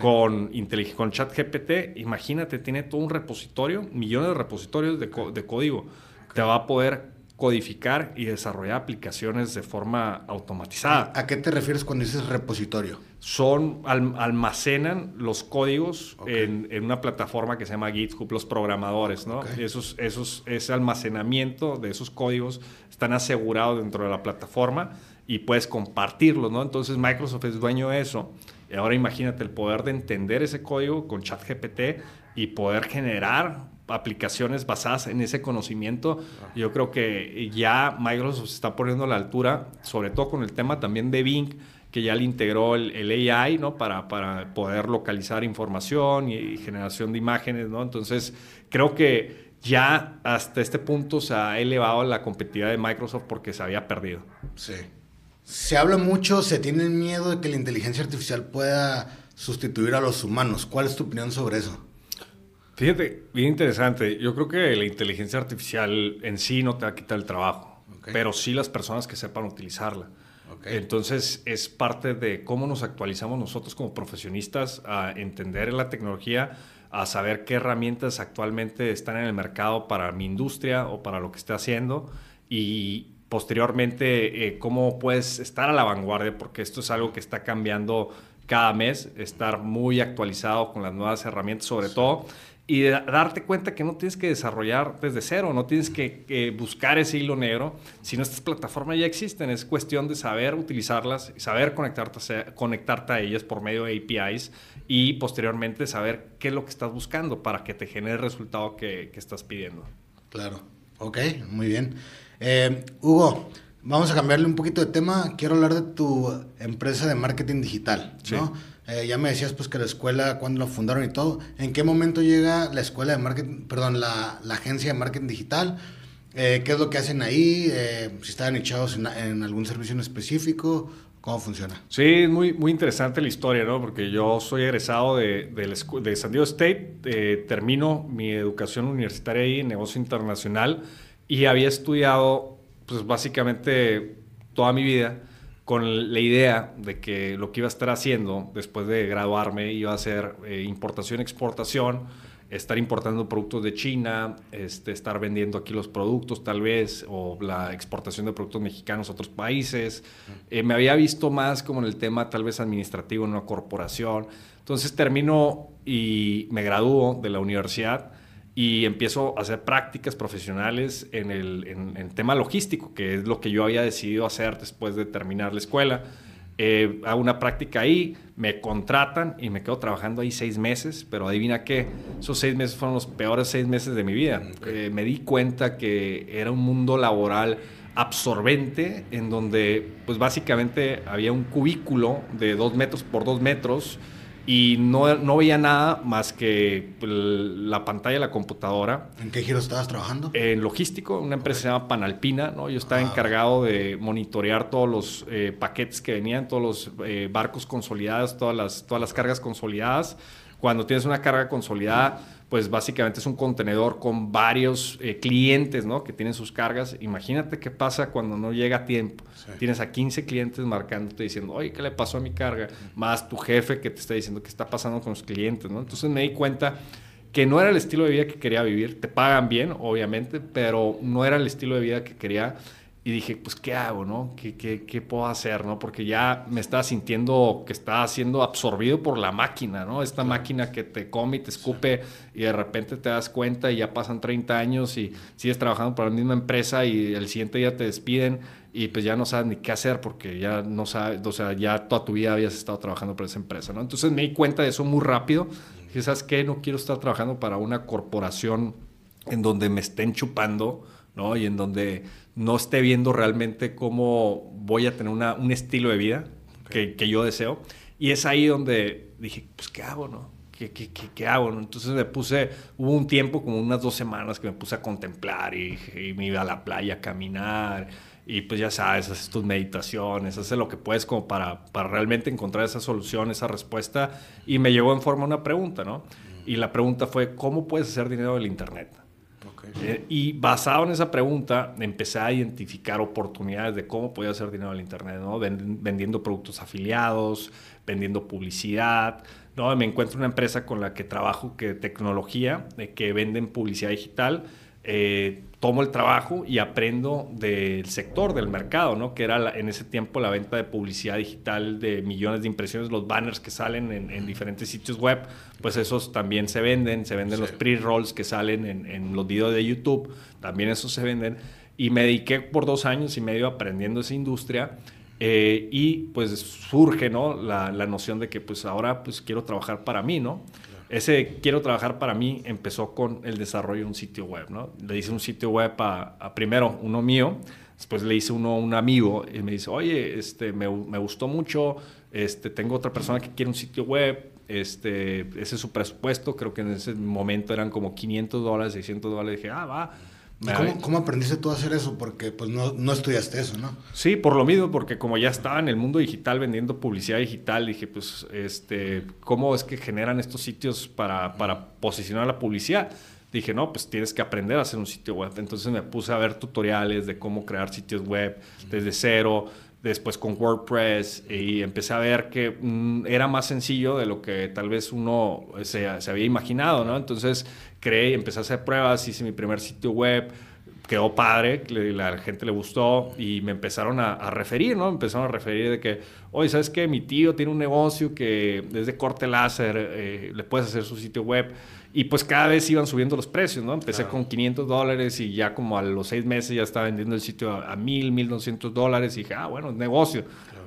con, con ChatGPT, imagínate, tiene todo un repositorio, millones de repositorios de, código. Te va a poder codificar y desarrollar aplicaciones de forma automatizada. ¿A qué te refieres cuando dices repositorio? Son, almacenan los códigos en, una plataforma que se llama GitHub, los programadores, ¿no? Esos, esos, ese almacenamiento de esos códigos están asegurados dentro de la plataforma y puedes compartirlo, ¿no? Entonces Microsoft es dueño de eso. Y ahora imagínate el poder de entender ese código con ChatGPT y poder generar aplicaciones basadas en ese conocimiento. Yo creo que ya Microsoft se está poniendo a la altura, sobre todo con el tema también de Bing, que ya le integró el, AI, ¿no? Para, para, poder localizar información y, generación de imágenes, ¿no? Entonces, creo que ya hasta este punto se ha elevado la competitividad de Microsoft porque se había perdido. Sí. Se habla mucho, se tiene miedo de que la inteligencia artificial pueda sustituir a los humanos. ¿Cuál es tu opinión sobre eso? Fíjate, bien interesante. Yo creo que la inteligencia artificial en sí no te va a quitar el trabajo, pero sí las personas que sepan utilizarla. Entonces es parte de cómo nos actualizamos nosotros como profesionistas a entender la tecnología, a saber qué herramientas actualmente están en el mercado para mi industria o para lo que esté haciendo y, posteriormente eh, cómo puedes estar a la vanguardia, porque esto es algo que está cambiando cada mes, estar muy actualizado con las nuevas herramientas sobre todo y darte cuenta que no tienes que desarrollar desde cero, no tienes que, buscar ese hilo negro, sino estas plataformas ya existen, es cuestión de saber utilizarlas, saber conectarte, conectarte a ellas por medio de APIs y posteriormente saber qué es lo que estás buscando para que te genere el resultado que, que estás pidiendo. Claro, ok, muy bien. Eh, Hugo, vamos a cambiarle un poquito de tema. Quiero hablar de tu empresa de marketing digital, ¿no? Eh, ya me decías pues que la escuela, cuando la fundaron y todo. ¿En qué momento llega la escuela de marketing, perdón, la, agencia de marketing digital? Eh, ¿Qué es lo que hacen ahí? Eh, si están echados en, en, algún servicio en específico. ¿Cómo funciona? Sí, es muy, muy interesante la historia, ¿no? Porque yo soy egresado de, de, de San Diego State, eh, termino mi educación universitaria ahí en negocio internacional y había estudiado, pues básicamente toda mi vida con la idea de que lo que iba a estar haciendo después de graduarme iba a ser eh, importación-exportación, estar importando productos de China, este, estar vendiendo aquí los productos tal vez, o la exportación de productos mexicanos a otros países. Eh, me había visto más como en el tema tal vez administrativo en una corporación. Entonces termino y me gradúo de la universidad y empiezo a hacer prácticas profesionales en el, en, tema logístico, que es lo que yo había decidido hacer después de terminar la escuela. Eh, hago una práctica ahí, me contratan y me quedo trabajando ahí seis meses, pero adivina qué, esos seis meses fueron los peores seis meses de mi vida. Eh, me di cuenta que era un mundo laboral absorbente en donde pues básicamente había un cubículo de dos metros por dos metros y no, no, veía nada más que pues, la pantalla de la computadora. ¿En qué giro estabas trabajando? En logístico, una empresa se llama Panalpina, ¿no? Yo estaba ah. encargado de monitorear todos los eh, paquetes que venían, todos los eh, barcos consolidados, todas las, todas las cargas consolidadas. Cuando tienes una carga consolidada, pues básicamente es un contenedor con varios eh, clientes, ¿no? Que tienen sus cargas. Imagínate qué pasa cuando no llega a tiempo. Tienes a 15 clientes marcándote diciendo, oye, ¿qué le pasó a mi carga? Más tu jefe que te está diciendo qué está pasando con los clientes, ¿no? Entonces me di cuenta que no era el estilo de vida que quería vivir. Te pagan bien, obviamente, pero no era el estilo de vida que quería y dije, pues, ¿qué hago, no? ¿Qué, qué, qué puedo hacer, no? Porque ya me estaba sintiendo que estaba siendo absorbido por la máquina, ¿no? Esta máquina que te come y te escupe y de repente te das cuenta y ya pasan 30 años y sigues trabajando para la misma empresa y el siguiente día te despiden y pues ya no sabes ni qué hacer porque ya no sabes, o sea, ya toda tu vida habías estado trabajando para esa empresa, ¿no? Entonces me di cuenta de eso muy rápido. Dije, ¿sabes qué? No quiero estar trabajando para una corporación en donde me estén chupando, ¿no? Y en donde no esté viendo realmente cómo voy a tener un estilo de vida que, yo deseo. Y es ahí donde dije, pues, ¿qué hago, no? ¿Qué, qué, qué, hago? Entonces me puse, hubo un tiempo, como unas dos semanas, que me puse a contemplar y, me iba a la playa a caminar. Y pues ya sabes, haces tus meditaciones, haces lo que puedes como para, para realmente encontrar esa solución, esa respuesta. Y me llegó en forma una pregunta, ¿no? Y la pregunta fue, ¿cómo puedes hacer dinero del Internet? Eh, y basado en esa pregunta, empecé a identificar oportunidades de cómo podía hacer dinero en Internet, ¿no? vendiendo productos afiliados, vendiendo publicidad. ¿no? Me encuentro una empresa con la que trabajo que tecnología, que venden publicidad digital. Eh, tomo el trabajo y aprendo del sector, del mercado, ¿no? que era en ese tiempo la venta de publicidad digital de millones de impresiones, los banners que salen en, diferentes sitios web, pues esos también se venden, se venden los pre-rolls que salen en, los videos de YouTube, también esos se venden. Y me dediqué por dos años y medio aprendiendo esa industria. Eh, y pues surge ¿no? la, la, noción de que pues ahora pues quiero trabajar para mí, ¿no? Ese quiero trabajar para mí empezó con el desarrollo de un sitio web, ¿no? Le hice un sitio web a, primero uno mío, después le hice uno a un amigo y me dice, oye, este, me, me, gustó mucho, este, tengo otra persona que quiere un sitio web, este, ese es su presupuesto, creo que en ese momento eran como 500 dólares, 600 dólares, dije, ah, va, ¿Cómo, ¿Cómo, aprendiste tú a hacer eso? Porque pues no, no, estudiaste eso, ¿no? Sí, por lo mismo, porque como ya estaba en el mundo digital vendiendo publicidad digital, dije, pues, este, ¿cómo es que generan estos sitios para, para posicionar la publicidad? Dije, no, pues tienes que aprender a hacer un sitio web. Entonces me puse a ver tutoriales de cómo crear sitios web desde cero, después con WordPress y empecé a ver que mm, era más sencillo de lo que tal vez uno se, había imaginado, ¿no? Entonces creé, empecé a hacer pruebas, hice mi primer sitio web, quedó padre, la gente le gustó y me empezaron a, referir, ¿no? Empezaron a referir de que, oye, ¿sabes qué? Mi tío tiene un negocio que desde corte láser, eh, le puedes hacer su sitio web. Y pues cada vez iban subiendo los precios, ¿no? Empecé con 500 dólares y ya como a los seis meses ya estaba vendiendo el sitio a, a 1000, 1200 dólares y dije, ah, bueno, es negocio.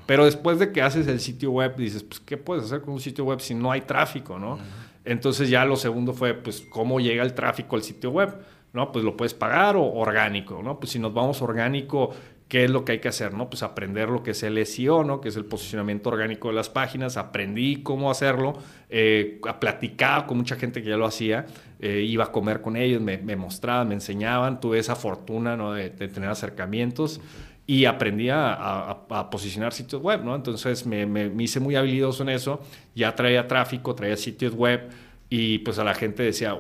Pero después de que haces el sitio web, dices, pues, ¿qué puedes hacer con un sitio web si no hay tráfico, ¿no? Entonces ya lo segundo fue, pues, ¿cómo llega el tráfico al sitio web? ¿No? Pues lo puedes pagar o orgánico, ¿no? Pues si nos vamos orgánico, ¿qué es lo que hay que hacer? ¿no? Pues aprender lo que es el SEO, ¿no? que es el posicionamiento orgánico de las páginas, aprendí cómo hacerlo, eh, platicaba con mucha gente que ya lo hacía, eh, iba a comer con ellos, me, mostraban, me enseñaban, tuve esa fortuna ¿no? de, tener acercamientos y aprendí a, posicionar sitios web, ¿no? Entonces me, me, hice muy habilidoso en eso, ya traía tráfico, traía sitios web y pues a la gente decía,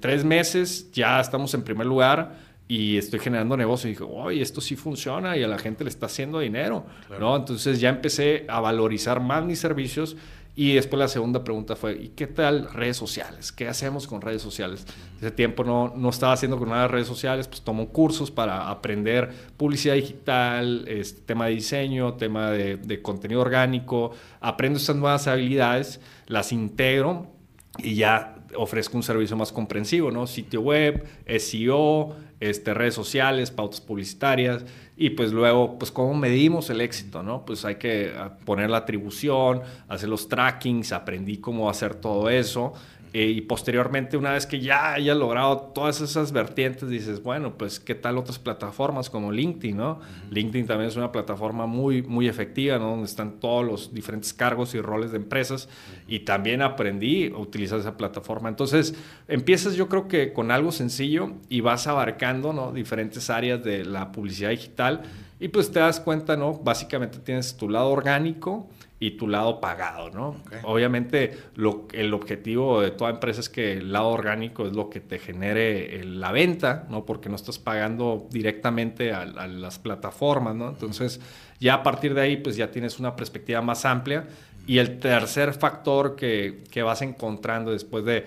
tres meses ya estamos en primer lugar y estoy generando negocio. Y dije, oye, esto sí funciona y a la gente le está haciendo dinero, ¿no? Entonces ya empecé a valorizar más mis servicios y después la segunda pregunta fue, ¿y qué tal redes sociales? ¿Qué hacemos con redes sociales? Ese tiempo no, no estaba haciendo con nada de redes sociales, pues tomo cursos para aprender publicidad digital, este, tema de diseño, tema de, de contenido orgánico, aprendo estas nuevas habilidades, las integro y ya ofrezco un servicio más comprensivo, ¿no? Sitio web, SEO, este, redes sociales, pautas publicitarias y pues luego, pues cómo medimos el éxito, ¿no? Pues hay que ah, poner la atribución, hacer los trackings, aprendí cómo hacer todo eso eh, y posteriormente, una vez que ya hayas logrado todas esas vertientes, dices, bueno, pues qué tal otras plataformas como LinkedIn, ¿no? LinkedIn también es una plataforma muy, muy efectiva, ¿no? Donde están todos los diferentes cargos y roles de empresas y también aprendí a utilizar esa plataforma. Entonces, empiezas yo creo que con algo sencillo y vas abarcando, ¿no? Diferentes áreas de la publicidad digital y pues te das cuenta, ¿no? Básicamente tienes tu lado orgánico, y tu lado pagado, ¿no? Obviamente lo, el objetivo de toda empresa es que el lado orgánico es lo que te genere la venta, ¿no? Porque no estás pagando directamente a, las plataformas, ¿no? Entonces ya a partir de ahí pues ya tienes una perspectiva más amplia y el tercer factor que, que vas encontrando después de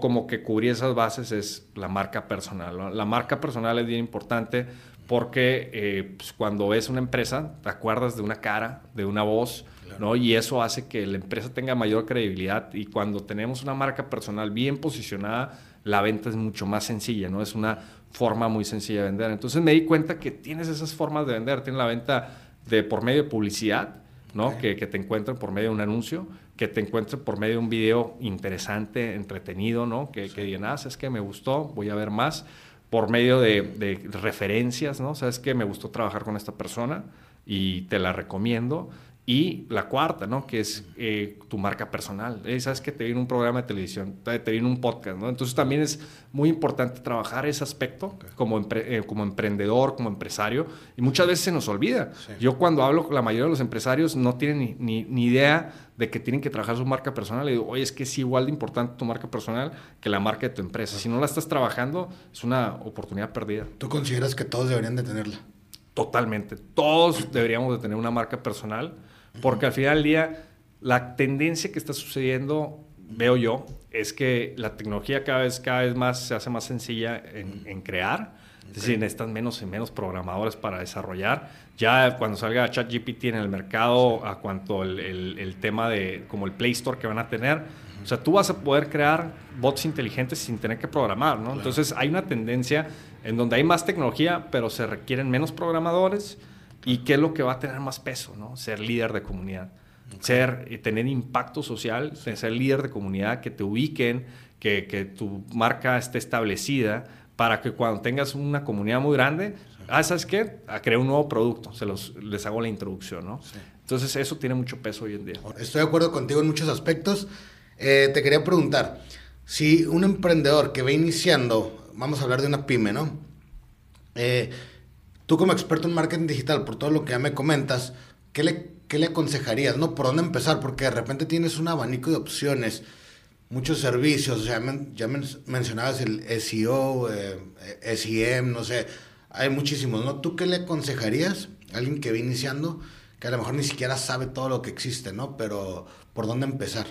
como que cubrir esas bases es la marca personal. La marca personal es bien importante porque eh, pues, cuando ves una empresa te acuerdas de una cara, de una voz, ¿no? Y eso hace que la empresa tenga mayor credibilidad y cuando tenemos una marca personal bien posicionada, la venta es mucho más sencilla, ¿no? Es una forma muy sencilla de vender. Entonces me di cuenta que tienes esas formas de vender. Tienes la venta de por medio de publicidad, ¿no? Que, te encuentren por medio de un anuncio, que te encuentren por medio de un video interesante, entretenido, ¿no? Que, que digan, ah, es que me gustó, voy a ver más. Por medio de, de referencias, ¿no? Sabes que me gustó trabajar con esta persona y te la recomiendo. Y la cuarta, ¿no? Que es eh, tu marca personal. Eh, Sabes que te viene un programa de televisión, te, viene un podcast, ¿no? Entonces también es muy importante trabajar ese aspecto como, eh, como emprendedor, como empresario. Y muchas veces se nos olvida. Yo cuando hablo con la mayoría de los empresarios no tienen ni, ni, idea de que tienen que trabajar su marca personal. Le digo, oye, es que es igual de importante tu marca personal que la marca de tu empresa. Si no la estás trabajando, es una oportunidad perdida. ¿Tú consideras que todos deberían de tenerla? Totalmente. Todos deberíamos de tener una marca personal porque al final del día, la tendencia que está sucediendo, veo yo, es que la tecnología cada vez, cada vez más se hace más sencilla en, crear. Es decir, necesitan menos y menos programadores para desarrollar. Ya cuando salga ChatGPT en el mercado, a cuanto el, el, tema de como el Play Store que van a tener, o sea, tú vas a poder crear bots inteligentes sin tener que programar, ¿no? Entonces hay una tendencia en donde hay más tecnología, pero se requieren menos programadores ¿Y qué es lo que va a tener más peso? ¿no? Ser líder de comunidad. Ser, y tener impacto social, ser líder de comunidad, que te ubiquen, que, que, tu marca esté establecida para que cuando tengas una comunidad muy grande, ah, ¿sabes qué? A crear un nuevo producto, se los, les hago la introducción, ¿no? Entonces eso tiene mucho peso hoy en día. Estoy de acuerdo contigo en muchos aspectos. Eh, te quería preguntar, si un emprendedor que va iniciando, vamos a hablar de una pyme, ¿no? Eh, Tú como experto en marketing digital, por todo lo que ya me comentas, ¿qué le, qué le aconsejarías? ¿No? ¿Por dónde empezar? Porque de repente tienes un abanico de opciones, muchos servicios, ya, ya mencionabas el SEO, eh, SEM, no sé, hay muchísimos, ¿no? ¿Tú qué le aconsejarías a alguien que va iniciando, que a lo mejor ni siquiera sabe todo lo que existe, ¿no? Pero ¿por dónde empezar?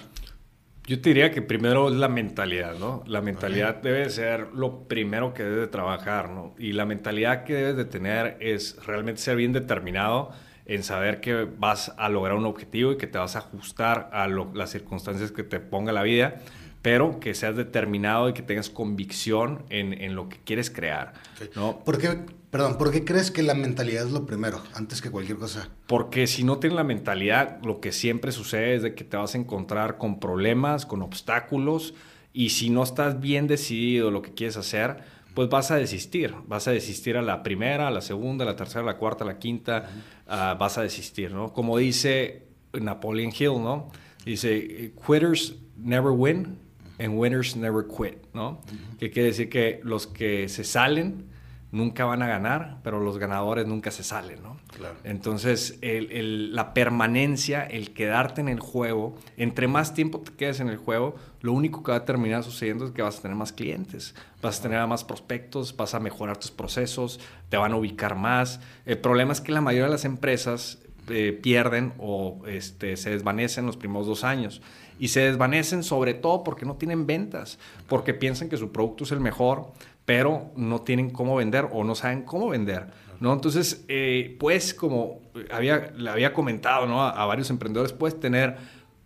Yo te diría que primero es la mentalidad, ¿no? La mentalidad debe ser lo primero que debes de trabajar, ¿no? Y la mentalidad que debes de tener es realmente ser bien determinado en saber que vas a lograr un objetivo y que te vas a ajustar a las circunstancias que te ponga la vida, pero que seas determinado y que tengas convicción en, en lo que quieres crear, ¿no? ¿Por qué, Perdón, ¿por qué crees que la mentalidad es lo primero, antes que cualquier cosa? Porque si no tienes la mentalidad, lo que siempre sucede es de que te vas a encontrar con problemas, con obstáculos, y si no estás bien decidido lo que quieres hacer, pues vas a desistir. Vas a desistir a la primera, a la segunda, a la tercera, a la cuarta, a la quinta, ah, vas a desistir, ¿no? Como dice Napoleon Hill, ¿no? Dice, quitters never win and winners never quit, ¿no? Que quiere decir que los que se salen nunca van a ganar, pero los ganadores nunca se salen, ¿no? Entonces, la permanencia, el quedarte en el juego, entre más tiempo te quedes en el juego, lo único que va a terminar sucediendo es que vas a tener más clientes, vas a tener más prospectos, vas a mejorar tus procesos, te van a ubicar más. El problema es que la mayoría de las empresas eh, pierden o este, se desvanecen los primeros dos años. Y se desvanecen sobre todo porque no tienen ventas, porque piensan que su producto es el mejor, pero no tienen cómo vender o no saben cómo vender. ¿no? Entonces, eh, pues como había, le había comentado ¿no? a, varios emprendedores, puedes tener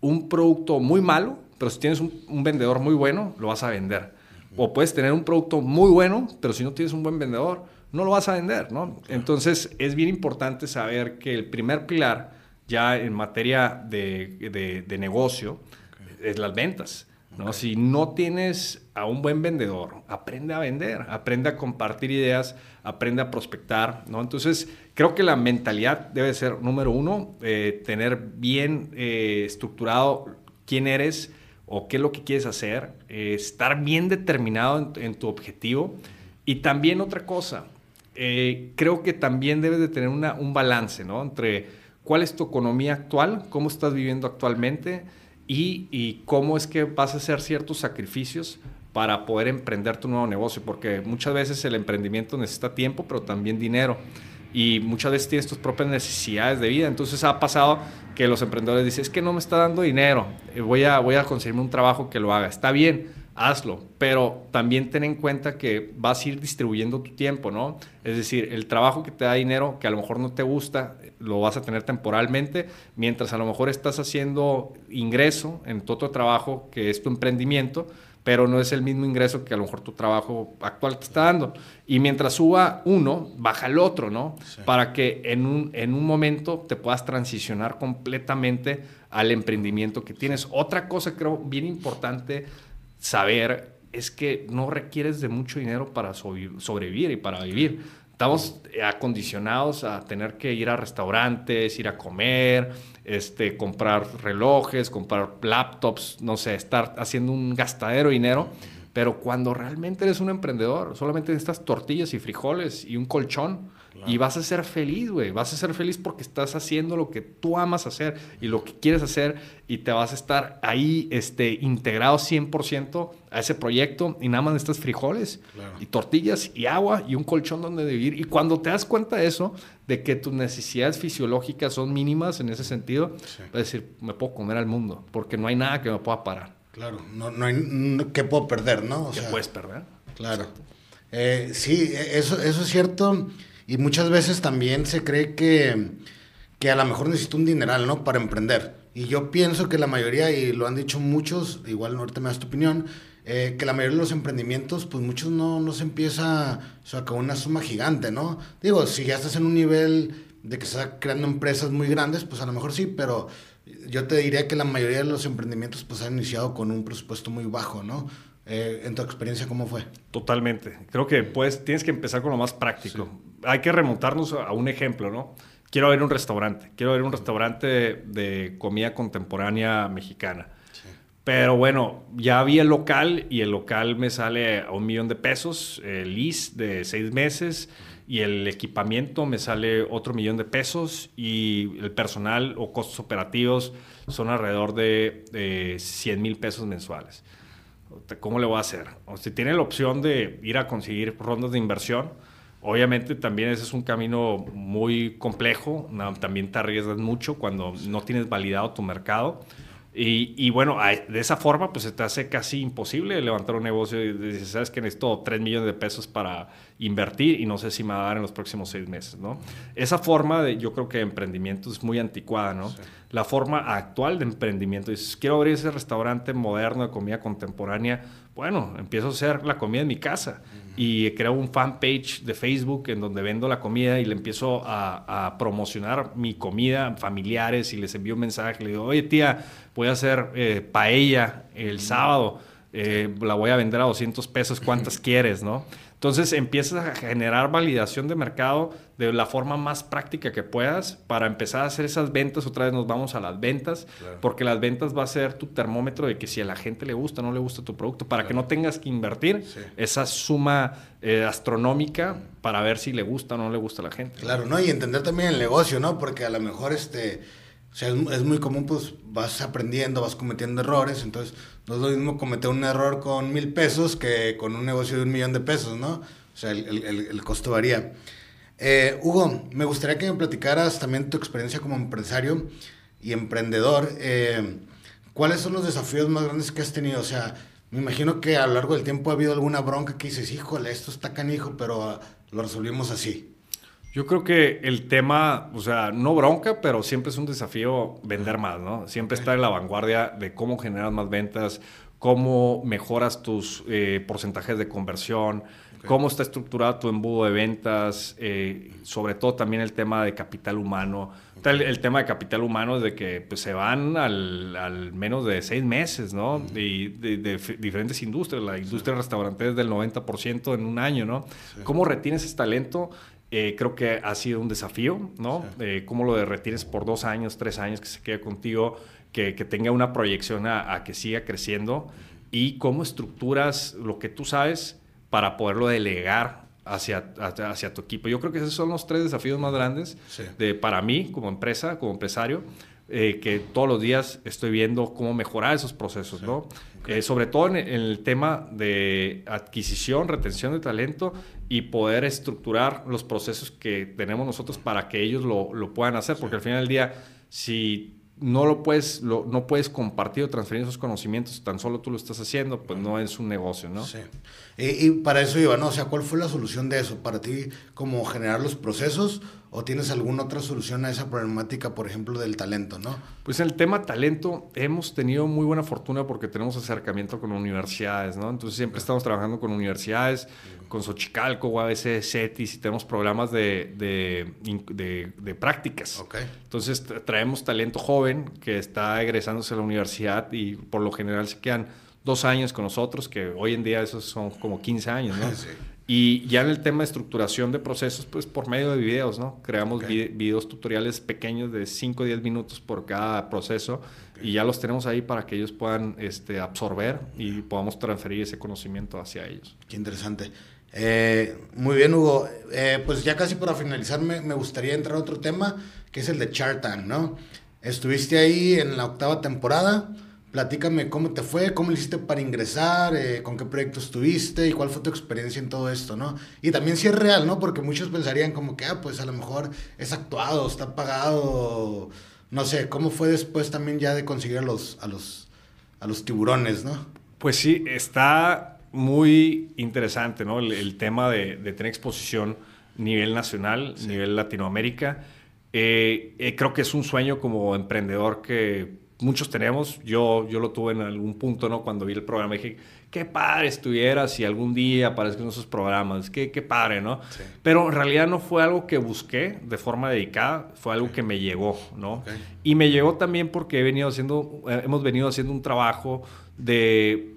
un producto muy malo, pero si tienes un, vendedor muy bueno, lo vas a vender. O puedes tener un producto muy bueno, pero si no tienes un buen vendedor, no lo vas a vender. ¿no? Entonces, es bien importante saber que el primer pilar ya en materia de, de, negocio es las ventas. ¿no? Si no tienes a un buen vendedor, aprende a vender, aprende a compartir ideas, aprende a prospectar. ¿no? Entonces, creo que la mentalidad debe ser, número uno, eh, tener bien eh, estructurado quién eres o qué es lo que quieres hacer, eh, estar bien determinado en, tu objetivo. Y también otra cosa, creo que también debes de tener una, un balance ¿no? entre cuál es tu economía actual, cómo estás viviendo actualmente, y, cómo es que vas a hacer ciertos sacrificios para poder emprender tu nuevo negocio, porque muchas veces el emprendimiento necesita tiempo, pero también dinero. Y muchas veces tienes tus propias necesidades de vida. Entonces ha pasado que los emprendedores dicen, es que no me está dando dinero, eh, voy a, voy a conseguirme un trabajo que lo haga. Está bien, hazlo, pero también ten en cuenta que vas a ir distribuyendo tu tiempo, ¿no? Es decir, el trabajo que te da dinero, que a lo mejor no te gusta, lo vas a tener temporalmente, mientras a lo mejor estás haciendo ingreso en tu otro trabajo, que es tu emprendimiento, pero no es el mismo ingreso que a lo mejor tu trabajo actual te está dando. Y mientras suba uno, baja el otro, ¿no? Para que en un, en un momento te puedas transicionar completamente al emprendimiento que tienes. Otra cosa creo bien importante saber es que no requieres de mucho dinero para sobrevivir y para vivir. Estamos acondicionados a tener que ir a restaurantes, ir a comer, este, comprar relojes, comprar laptops, no sé, estar haciendo un gastadero de dinero. Pero cuando realmente eres un emprendedor, solamente necesitas tortillas y frijoles y un colchón y vas a ser feliz, güey. Vas a ser feliz porque estás haciendo lo que tú amas hacer y lo que quieres hacer y te vas a estar ahí este, integrado 100% a ese proyecto y nada más necesitas frijoles y tortillas y agua y un colchón donde vivir. Y cuando te das cuenta de eso, de que tus necesidades fisiológicas son mínimas en ese sentido, vas a decir, me puedo comer al mundo porque no hay nada que me pueda parar. Claro, no, no hay que puedo perder, ¿no? O ¿Qué puedes perder? Claro. Eh, sí, e, eso, eso es cierto. Y muchas veces también se cree que, que a lo mejor necesito un dineral, ¿no? Para emprender. Y yo pienso que la mayoría, y lo han dicho muchos, igual ahorita me das tu opinión, eh, que la mayoría de los emprendimientos, pues muchos no, no se empieza o sea, con una suma gigante, ¿no? Digo, si ya estás en un nivel de que estás creando empresas muy grandes, pues a lo mejor sí, pero yo te diría que la mayoría de los emprendimientos pues han iniciado con un presupuesto muy bajo, ¿no? Eh, en tu experiencia, ¿cómo fue? Totalmente. Creo que pues tienes que empezar con lo más práctico. Hay que remontarnos a un ejemplo, ¿no? Quiero ver un restaurante. Quiero ver un restaurante de, comida contemporánea mexicana. Pero bueno, ya vi el local y el local me sale a un millón de pesos, el lease de seis meses y el equipamiento me sale otro millón de pesos y el personal o costos operativos son alrededor de, de 100 mil pesos mensuales. ¿Cómo le voy a hacer? O si tiene la opción de ir a conseguir rondas de inversión, obviamente también ese es un camino muy complejo, también te arriesgas mucho cuando no tienes validado tu mercado. Y, bueno, de esa forma, pues se te hace casi imposible levantar un negocio y dices, ¿sabes que necesito 3 millones de pesos para invertir y no sé si me va a dar en los próximos 6 meses, ¿no? Esa forma de, yo creo que emprendimiento es muy anticuada, ¿no? La forma actual de emprendimiento, dices, quiero abrir ese restaurante moderno de comida contemporánea, bueno, empiezo a hacer la comida en mi casa. Y creo un fanpage de Facebook en donde vendo la comida y le empiezo a, promocionar mi comida familiares y les envío un mensaje, le digo, oye tía, voy a hacer eh, paella el sábado, eh, la voy a vender a 200 pesos, ¿cuántas [laughs] quieres, no? Entonces empiezas a generar validación de mercado de la forma más práctica que puedas para empezar a hacer esas ventas. Otra vez nos vamos a las ventas, porque las ventas va a ser tu termómetro de que si a la gente le gusta o no le gusta tu producto, para que no tengas que invertir esa suma eh, astronómica para ver si le gusta o no le gusta a la gente. Claro, ¿no? Y entender también el negocio, ¿no? Porque a lo mejor este... O sea, es, muy común, pues vas aprendiendo, vas cometiendo errores, entonces no es lo mismo cometer un error con mil pesos que con un negocio de un millón de pesos, ¿no? O sea, el, el, costo varía. Eh, Hugo, me gustaría que me platicaras también tu experiencia como empresario y emprendedor. Eh, ¿Cuáles son los desafíos más grandes que has tenido? O sea, me imagino que a lo largo del tiempo ha habido alguna bronca que dices, híjole, esto está canijo, pero ah, lo resolvimos así. Yo creo que el tema, o sea, no bronca, pero siempre es un desafío vender más, ¿no? Siempre estar en la vanguardia de cómo generas más ventas, cómo mejoras tus eh, porcentajes de conversión, cómo está estructurado tu embudo de ventas, eh, sobre todo también el tema de capital humano. El, tema de capital humano es de que pues, se van al, menos de seis meses, ¿no? Y de, diferentes industrias. La industria restaurante es del 90% en un año, ¿no? ¿Cómo retienes ese talento? Eh, creo que ha sido un desafío, ¿no? Eh, cómo lo retienes por dos años, tres años, que se quede contigo, que, tenga una proyección a, que siga creciendo y cómo estructuras lo que tú sabes para poderlo delegar hacia, hacia, tu equipo. Yo creo que esos son los tres desafíos más grandes de, para mí como empresa, como empresario. Eh, que todos los días estoy viendo cómo mejorar esos procesos, ¿no? Eh, sobre todo en, el tema de adquisición, retención de talento y poder estructurar los procesos que tenemos nosotros para que ellos lo, lo puedan hacer, porque al final del día, si no lo puedes, no puedes compartir o transferir esos conocimientos, tan solo tú lo estás haciendo, pues no es un negocio, ¿no? Sí. Y, para eso ¿no? O sea, ¿cuál fue la solución de eso? Para ti, como generar los procesos o tienes alguna otra solución a esa problemática, por ejemplo, del talento, ¿no? Pues en el tema talento hemos tenido muy buena fortuna porque tenemos acercamiento con universidades, ¿no? Entonces siempre estamos trabajando con universidades, con Xochicalco, UABC, CETIS y tenemos programas de, de, de, prácticas. Okay. Entonces traemos talento joven que está egresándose a la universidad y por lo general se quedan dos años con nosotros, que hoy en día esos son como 15 años, ¿no? [laughs] Y ya en el tema de estructuración de procesos, pues por medio de videos, ¿no? Creamos videos tutoriales pequeños de 5 o 10 minutos por cada proceso y ya los tenemos ahí para que ellos puedan este, absorber y podamos transferir ese conocimiento hacia ellos. Qué interesante. Eh, muy bien, Hugo. Eh, pues ya casi para finalizar, me, me, gustaría entrar a otro tema, que es el de Chartan, ¿no? Estuviste ahí en la octava temporada. Platícame cómo te fue, cómo le hiciste para ingresar, eh, con qué proyectos tuviste y cuál fue tu experiencia en todo esto, ¿no? Y también si es real, ¿no? Porque muchos pensarían como que, ah, pues a lo mejor es actuado, está pagado, no sé, ¿cómo fue después también ya de conseguir a los, a los, a los tiburones, ¿no? Pues sí, está muy interesante, ¿no? El, tema de, tener exposición a nivel nacional, a nivel Latinoamérica. Eh, eh, creo que es un sueño como emprendedor que muchos tenemos. Yo, yo lo tuve en algún punto, ¿no? Cuando vi el programa dije, qué padre estuviera si algún día aparecen esos programas, qué, qué padre, ¿no? Pero en realidad no fue algo que busqué de forma dedicada, fue algo que me llegó, ¿no? Y me llegó también porque he venido haciendo, eh, hemos venido haciendo un trabajo de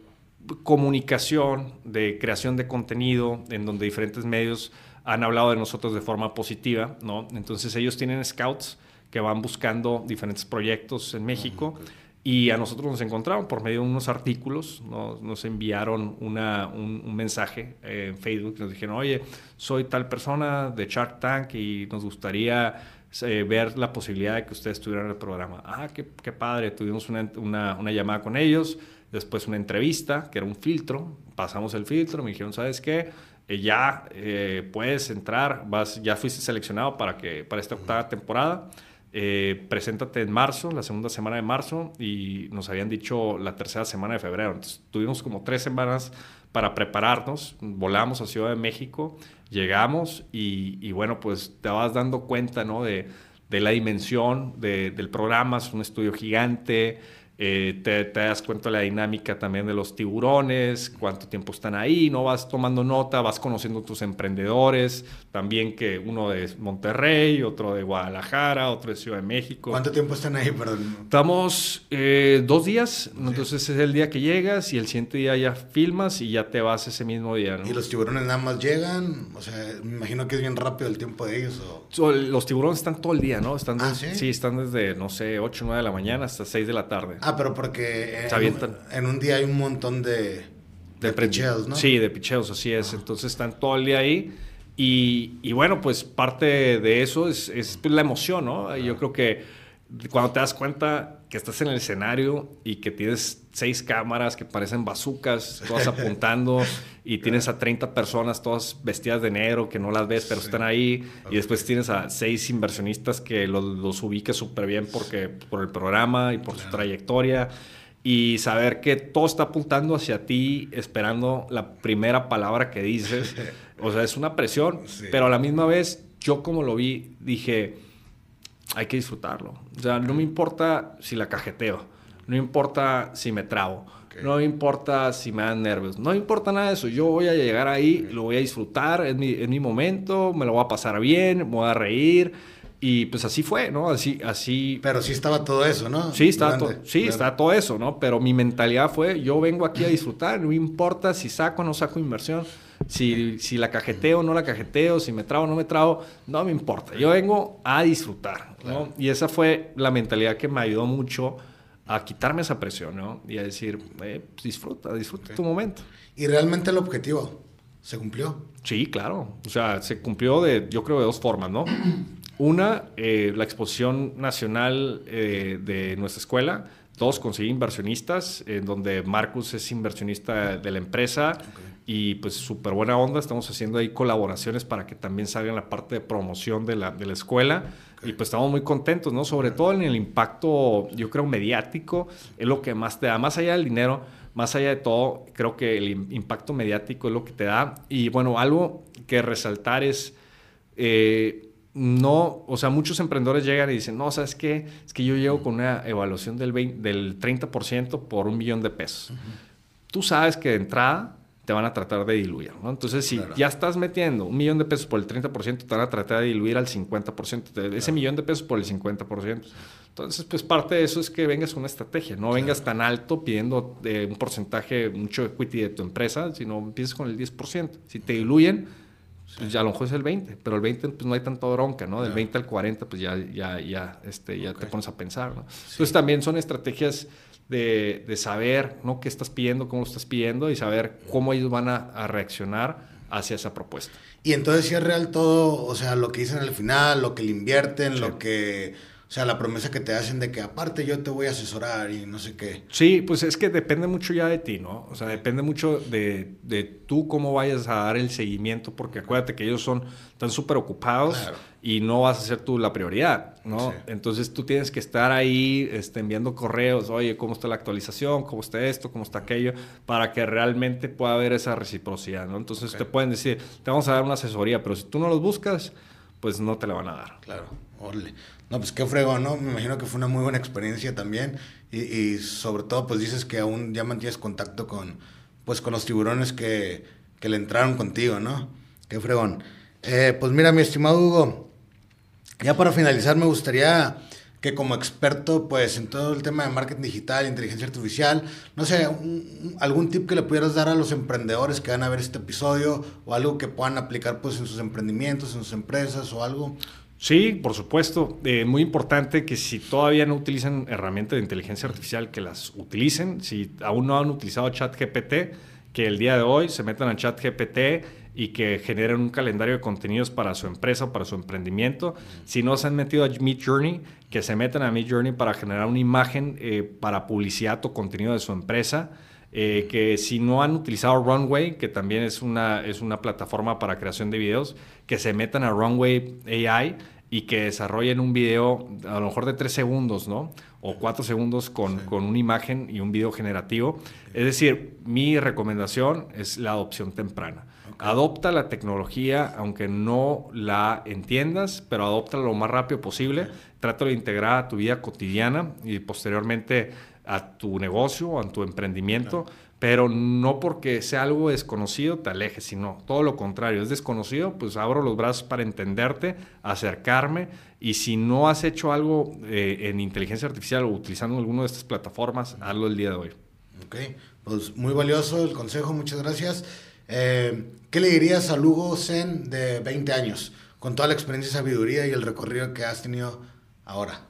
comunicación, de creación de contenido, en donde diferentes medios han hablado de nosotros de forma positiva, ¿no? Entonces ellos tienen scouts que van buscando diferentes proyectos en México. Y a nosotros nos encontraron por medio de unos artículos, nos, enviaron una, un, mensaje en Facebook, nos dijeron, oye, soy tal persona de Shark Tank y nos gustaría eh, ver la posibilidad de que ustedes estuvieran en el programa. Ah, qué, qué padre, tuvimos una, una, una, llamada con ellos, después una entrevista, que era un filtro, pasamos el filtro, me dijeron, ¿sabes qué? Eh, ya eh, puedes entrar, vas, ya fuiste seleccionado para, que, para esta octava temporada eh, preséntate en marzo, la segunda semana de marzo, y nos habían dicho la tercera semana de febrero. Entonces, tuvimos como tres semanas para prepararnos, volamos a Ciudad de México, llegamos y, bueno, pues te vas dando cuenta, ¿no? De, la dimensión del programa, es un estudio gigante, eh, te, te, das cuenta de la dinámica también de los tiburones, cuánto tiempo están ahí, no vas tomando nota, vas conociendo tus emprendedores, también que uno de Monterrey, otro de Guadalajara, otro de Ciudad de México. ¿Cuánto tiempo están ahí, perdón? Estamos eh, dos días, entonces es el día que llegas y el siguiente día ya filmas y ya te vas ese mismo día. ¿no? ¿Y los tiburones nada más llegan? O sea, me imagino que es bien rápido el tiempo de ellos. ¿o? los tiburones están todo el día, ¿no? Están ¿Ah, ¿sí? sí? están desde, no sé, 8 o 9 de la mañana hasta 6 de la tarde. Ah, pero porque en, en, un día hay un montón de, de, picheos, ¿no? Sí, de picheos, así es. Entonces están todo el día ahí. Y, y bueno, pues parte de eso es, es la emoción, ¿no? Yo creo que cuando te das cuenta que estás en el escenario y que tienes seis cámaras que parecen bazucas, todas [laughs] apuntando, y tienes a 30 personas todas vestidas de negro que no las ves, pero están ahí, y después tienes a seis inversionistas que los, los ubicas súper bien porque, por el programa y por su trayectoria, y saber que todo está apuntando hacia ti, esperando la primera palabra que dices, [laughs] o sea, es una presión, pero a la misma vez, yo como lo vi, dije, hay que disfrutarlo. O sea, no me importa si la cajeteo, no importa si me trabo, no importa si me dan nervios, no importa nada de eso. Yo voy a llegar ahí, lo voy a disfrutar, es mi, mi momento, me lo voy a pasar bien, me voy a reír. Y pues así fue, ¿no? Así, así. Pero sí estaba todo eso, ¿no? Sí, estaba, todo, sí estaba todo eso, ¿no? Pero mi mentalidad fue, yo vengo aquí a disfrutar, no importa si saco o no saco inversión si, si la cajeteo o no la cajeteo, si me trago o no me trago, no me importa. Yo vengo a disfrutar, ¿no? Y esa fue la mentalidad que me ayudó mucho a quitarme esa presión, ¿no? Y a decir, eh, pues disfruta, disfruta tu momento. ¿Y realmente el objetivo se cumplió? Sí, claro. O sea, se cumplió de, yo creo, de dos formas, ¿no? Una, eh, la exposición nacional eh, de nuestra escuela. Dos, conseguir inversionistas, en donde Marcus es inversionista de la empresa y pues súper buena onda. Estamos haciendo ahí colaboraciones para que también salga en la parte de promoción de la, de la escuela. Y pues estamos muy contentos, ¿no? Sobre todo en el impacto, yo creo, mediático, es lo que más te da, más allá del dinero, más allá de todo, creo que el impacto mediático es lo que te da. Y bueno, algo que resaltar es... Eh, no, o sea, muchos emprendedores llegan y dicen, no, ¿sabes qué? Es que yo llego con una evaluación del, 20, del 30% por un millón de pesos. Tú sabes que de entrada te van a tratar de diluir, ¿no? Entonces, si ya estás metiendo un millón de pesos por el 30%, te van a tratar de diluir al 50%, de ese millón de pesos por el 50%. Entonces, pues parte de eso es que vengas con una estrategia, no vengas tan alto pidiendo de un porcentaje, mucho equity de tu empresa, sino empieces con el 10%. Si te diluyen, pues ya a lo mejor es el 20, pero el 20 pues no hay tanta bronca, ¿no? Del 20 al 40 pues ya, ya, ya, este, ya te pones a pensar, ¿no? Entonces también son estrategias de, de, saber ¿no? qué estás pidiendo, cómo lo estás pidiendo y saber cómo ellos van a, a, reaccionar hacia esa propuesta. Y entonces si es real todo, o sea, lo que dicen al final, lo que le invierten, sí. lo que o sea, la promesa que te hacen de que aparte yo te voy a asesorar y no sé qué. Sí, pues es que depende mucho ya de ti, ¿no? O sea, depende mucho de, de tú cómo vayas a dar el seguimiento, porque acuérdate que ellos son, están súper ocupados claro. y no vas a ser tú la prioridad, ¿no? Sí. Entonces tú tienes que estar ahí este, enviando correos, oye, ¿cómo está la actualización? ¿Cómo está esto? ¿Cómo está aquello? Para que realmente pueda haber esa reciprocidad, ¿no? Entonces okay. te pueden decir, te vamos a dar una asesoría, pero si tú no los buscas, pues no te la van a dar. Claro, órale. No, pues qué fregón, ¿no? Me imagino que fue una muy buena experiencia también. Y, y, sobre todo, pues dices que aún ya mantienes contacto con, pues, con los tiburones que, que le entraron contigo, ¿no? Qué fregón. Eh, pues mira, mi estimado Hugo, ya para finalizar me gustaría que como experto, pues, en todo el tema de marketing digital, inteligencia artificial, no sé, algún tip que le pudieras dar a los emprendedores que van a ver este episodio o algo que puedan aplicar, pues, en sus emprendimientos, en sus empresas o algo. Sí, por supuesto. Eh, muy importante que si todavía no utilizan herramientas de inteligencia artificial, que las utilicen. Si aún no han utilizado ChatGPT, que el día de hoy se metan a ChatGPT y que generen un calendario de contenidos para su empresa o para su emprendimiento. Si no se han metido a Midjourney, que se metan a Midjourney para generar una imagen eh, para publicidad o contenido de su empresa. Eh, que si no han utilizado Runway, que también es una, es una plataforma para creación de videos, que se metan a Runway AI y que desarrollen un video a lo mejor de tres segundos, ¿no? O cuatro segundos con, con una imagen y un video generativo. Es decir, mi recomendación es la adopción temprana. Adopta la tecnología, aunque no la entiendas, pero adopta lo más rápido posible. Trata de integrar a tu vida cotidiana y posteriormente a tu negocio, a tu emprendimiento pero no porque sea algo desconocido te alejes, sino todo lo contrario, es desconocido, pues abro los brazos para entenderte, acercarme y si no has hecho algo eh, en inteligencia artificial o utilizando alguna de estas plataformas, hazlo el día de hoy. Ok, pues muy valioso el consejo, muchas gracias. Eh, ¿Qué le dirías a Lugo Zen de 20 años, con toda la experiencia y sabiduría y el recorrido que has tenido ahora?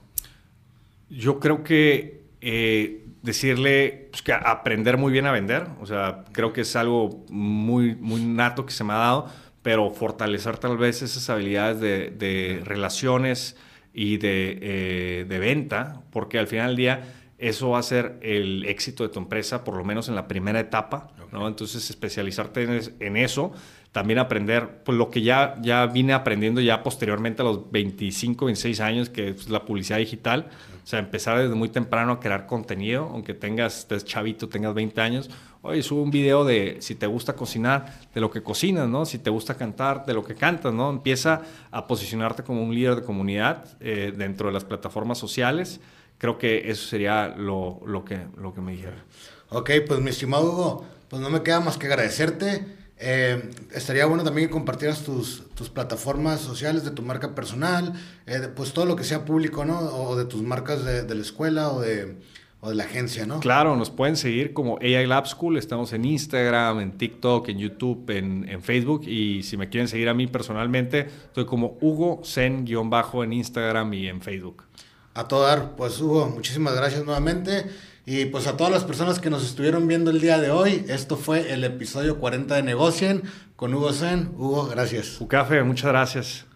Yo creo que eh, decirle pues, que aprender muy bien a vender, o sea, creo que es algo muy, muy nato que se me ha dado, pero fortalecer tal vez esas habilidades de, relaciones y de, eh, de, venta, porque al final del día eso va a ser el éxito de tu empresa, por lo menos en la primera etapa, ¿no? Entonces, especializarte en, eso, también aprender pues, lo que ya, ya vine aprendiendo ya posteriormente a los 25, 26 años, que es la publicidad digital, o sea, empezar desde muy temprano a crear contenido, aunque tengas, estés chavito, tengas 20 años. Oye, sube un video de si te gusta cocinar, de lo que cocinas, ¿no? Si te gusta cantar, de lo que cantas, ¿no? Empieza a posicionarte como un líder de comunidad eh, dentro de las plataformas sociales. Creo que eso sería lo, lo, que, lo que me dijera. Ok, pues mi estimado Hugo, pues no me queda más que agradecerte. Eh, estaría bueno también que compartieras tus, tus plataformas sociales de tu marca personal, eh, pues todo lo que sea público, ¿no? O de tus marcas de, de la escuela o de, o de, la agencia, ¿no? Claro, nos pueden seguir como AI Lab School. Estamos en Instagram, en TikTok, en YouTube, en, en Facebook. Y si me quieren seguir a mí personalmente, estoy como Hugo Zen-bajo en Instagram y en Facebook. A todo dar, pues Hugo, muchísimas gracias nuevamente. Y pues a todas las personas que nos estuvieron viendo el día de hoy, esto fue el episodio 40 de Negocien con Hugo Zen. Hugo, gracias. café muchas gracias.